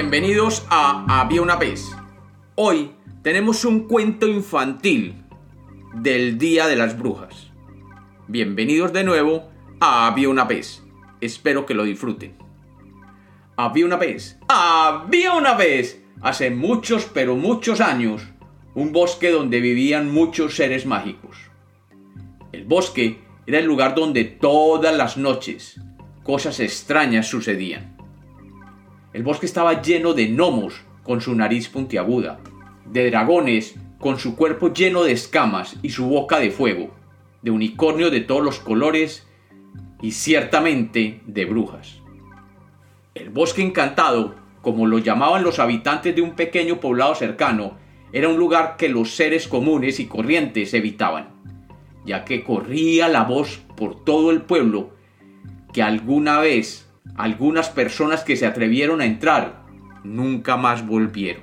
Bienvenidos a Había una vez. Hoy tenemos un cuento infantil del Día de las Brujas. Bienvenidos de nuevo a Había una vez. Espero que lo disfruten. Había una vez. Había una vez. Hace muchos pero muchos años. Un bosque donde vivían muchos seres mágicos. El bosque era el lugar donde todas las noches cosas extrañas sucedían. El bosque estaba lleno de gnomos con su nariz puntiaguda, de dragones con su cuerpo lleno de escamas y su boca de fuego, de unicornios de todos los colores y ciertamente de brujas. El bosque encantado, como lo llamaban los habitantes de un pequeño poblado cercano, era un lugar que los seres comunes y corrientes evitaban, ya que corría la voz por todo el pueblo que alguna vez algunas personas que se atrevieron a entrar nunca más volvieron.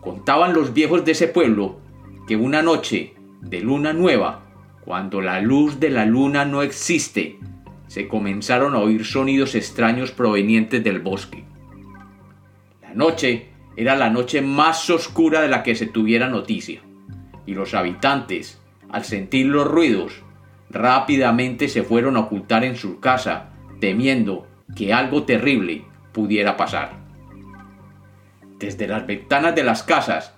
Contaban los viejos de ese pueblo que una noche de luna nueva, cuando la luz de la luna no existe, se comenzaron a oír sonidos extraños provenientes del bosque. La noche era la noche más oscura de la que se tuviera noticia, y los habitantes, al sentir los ruidos, rápidamente se fueron a ocultar en su casa, temiendo que algo terrible pudiera pasar. Desde las ventanas de las casas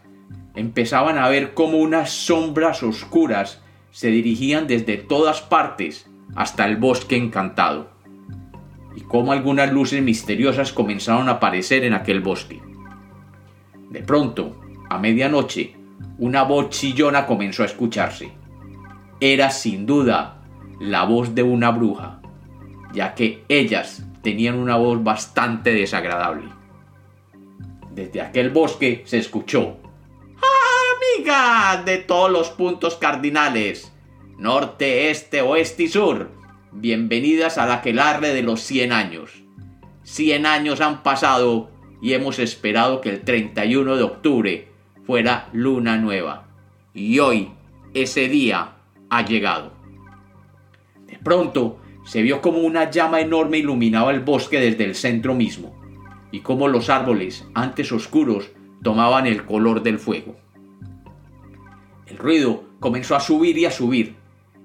empezaban a ver cómo unas sombras oscuras se dirigían desde todas partes hasta el bosque encantado, y cómo algunas luces misteriosas comenzaron a aparecer en aquel bosque. De pronto, a medianoche, una voz chillona comenzó a escucharse era sin duda la voz de una bruja, ya que ellas tenían una voz bastante desagradable. Desde aquel bosque se escuchó Amigas de todos los puntos cardinales, norte, este, oeste y sur, bienvenidas al aquelarre de los 100 años. 100 años han pasado y hemos esperado que el 31 de octubre fuera luna nueva. Y hoy, ese día, ha llegado. De pronto se vio como una llama enorme iluminaba el bosque desde el centro mismo, y como los árboles, antes oscuros, tomaban el color del fuego. El ruido comenzó a subir y a subir,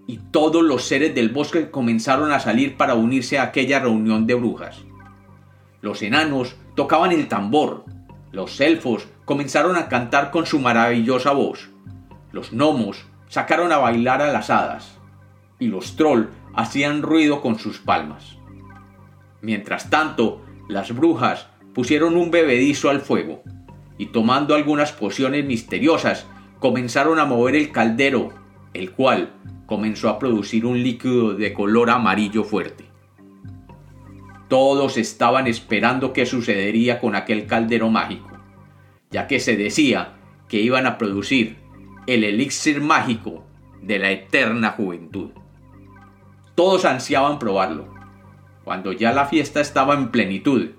y todos los seres del bosque comenzaron a salir para unirse a aquella reunión de brujas. Los enanos tocaban el tambor, los elfos comenzaron a cantar con su maravillosa voz, los gnomos sacaron a bailar a las hadas, y los troll hacían ruido con sus palmas. Mientras tanto, las brujas pusieron un bebedizo al fuego, y tomando algunas pociones misteriosas, comenzaron a mover el caldero, el cual comenzó a producir un líquido de color amarillo fuerte. Todos estaban esperando qué sucedería con aquel caldero mágico, ya que se decía que iban a producir el elixir mágico de la eterna juventud. Todos ansiaban probarlo. Cuando ya la fiesta estaba en plenitud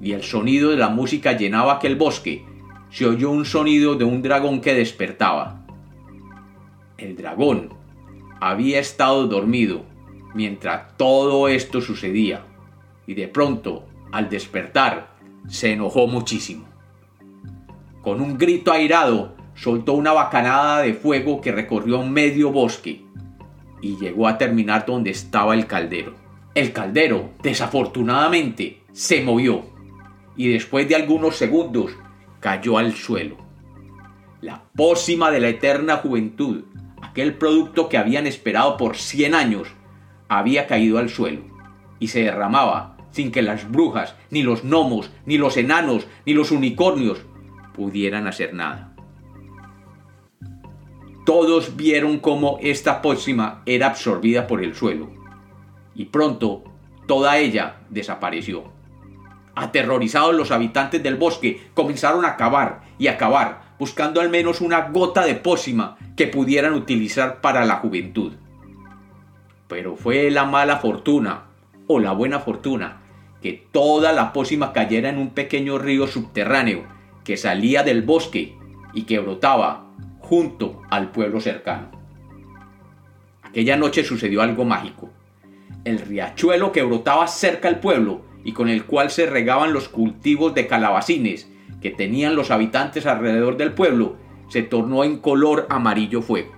y el sonido de la música llenaba aquel bosque, se oyó un sonido de un dragón que despertaba. El dragón había estado dormido mientras todo esto sucedía y de pronto, al despertar, se enojó muchísimo. Con un grito airado, soltó una bacanada de fuego que recorrió medio bosque y llegó a terminar donde estaba el caldero. El caldero, desafortunadamente, se movió y después de algunos segundos cayó al suelo. La pócima de la eterna juventud, aquel producto que habían esperado por 100 años, había caído al suelo y se derramaba sin que las brujas, ni los gnomos, ni los enanos, ni los unicornios pudieran hacer nada. Todos vieron cómo esta pócima era absorbida por el suelo, y pronto toda ella desapareció. Aterrorizados los habitantes del bosque comenzaron a cavar y a cavar, buscando al menos una gota de pócima que pudieran utilizar para la juventud. Pero fue la mala fortuna, o la buena fortuna, que toda la pócima cayera en un pequeño río subterráneo que salía del bosque y que brotaba junto al pueblo cercano. Aquella noche sucedió algo mágico. El riachuelo que brotaba cerca al pueblo y con el cual se regaban los cultivos de calabacines que tenían los habitantes alrededor del pueblo, se tornó en color amarillo fuego.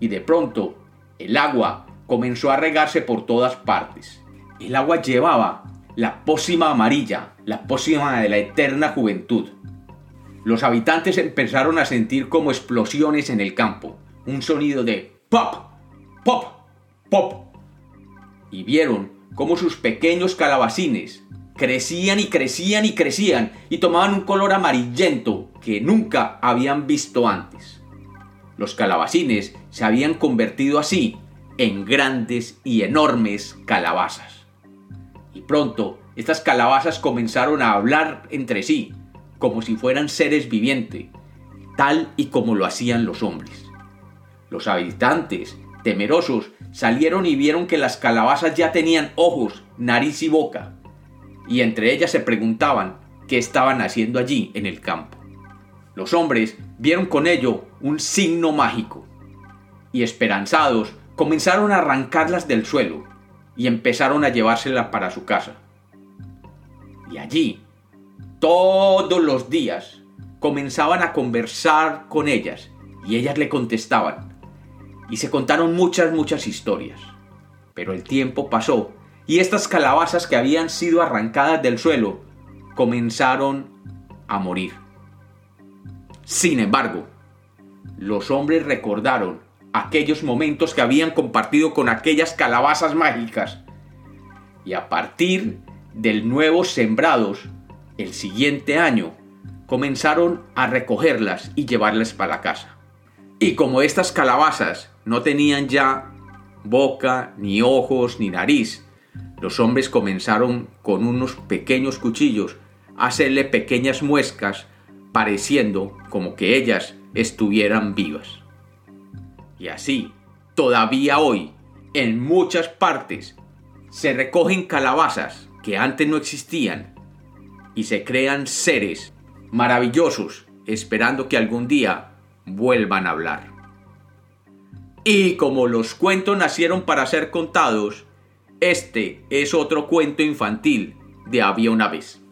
Y de pronto, el agua comenzó a regarse por todas partes. El agua llevaba la pócima amarilla, la pócima de la eterna juventud. Los habitantes empezaron a sentir como explosiones en el campo, un sonido de pop, pop, pop. Y vieron cómo sus pequeños calabacines crecían y crecían y crecían y tomaban un color amarillento que nunca habían visto antes. Los calabacines se habían convertido así en grandes y enormes calabazas. Y pronto estas calabazas comenzaron a hablar entre sí, como si fueran seres vivientes, tal y como lo hacían los hombres. Los habitantes, temerosos, salieron y vieron que las calabazas ya tenían ojos, nariz y boca, y entre ellas se preguntaban qué estaban haciendo allí en el campo. Los hombres vieron con ello un signo mágico, y esperanzados comenzaron a arrancarlas del suelo y empezaron a llevárselas para su casa. Y allí, todos los días, comenzaban a conversar con ellas y ellas le contestaban. Y se contaron muchas, muchas historias. Pero el tiempo pasó y estas calabazas que habían sido arrancadas del suelo comenzaron a morir. Sin embargo, los hombres recordaron aquellos momentos que habían compartido con aquellas calabazas mágicas. Y a partir del nuevo sembrados, el siguiente año, comenzaron a recogerlas y llevarlas para la casa. Y como estas calabazas no tenían ya boca, ni ojos, ni nariz, los hombres comenzaron con unos pequeños cuchillos a hacerle pequeñas muescas, pareciendo como que ellas estuvieran vivas. Y así, todavía hoy, en muchas partes, se recogen calabazas que antes no existían y se crean seres maravillosos esperando que algún día vuelvan a hablar. Y como los cuentos nacieron para ser contados, este es otro cuento infantil de Había una vez.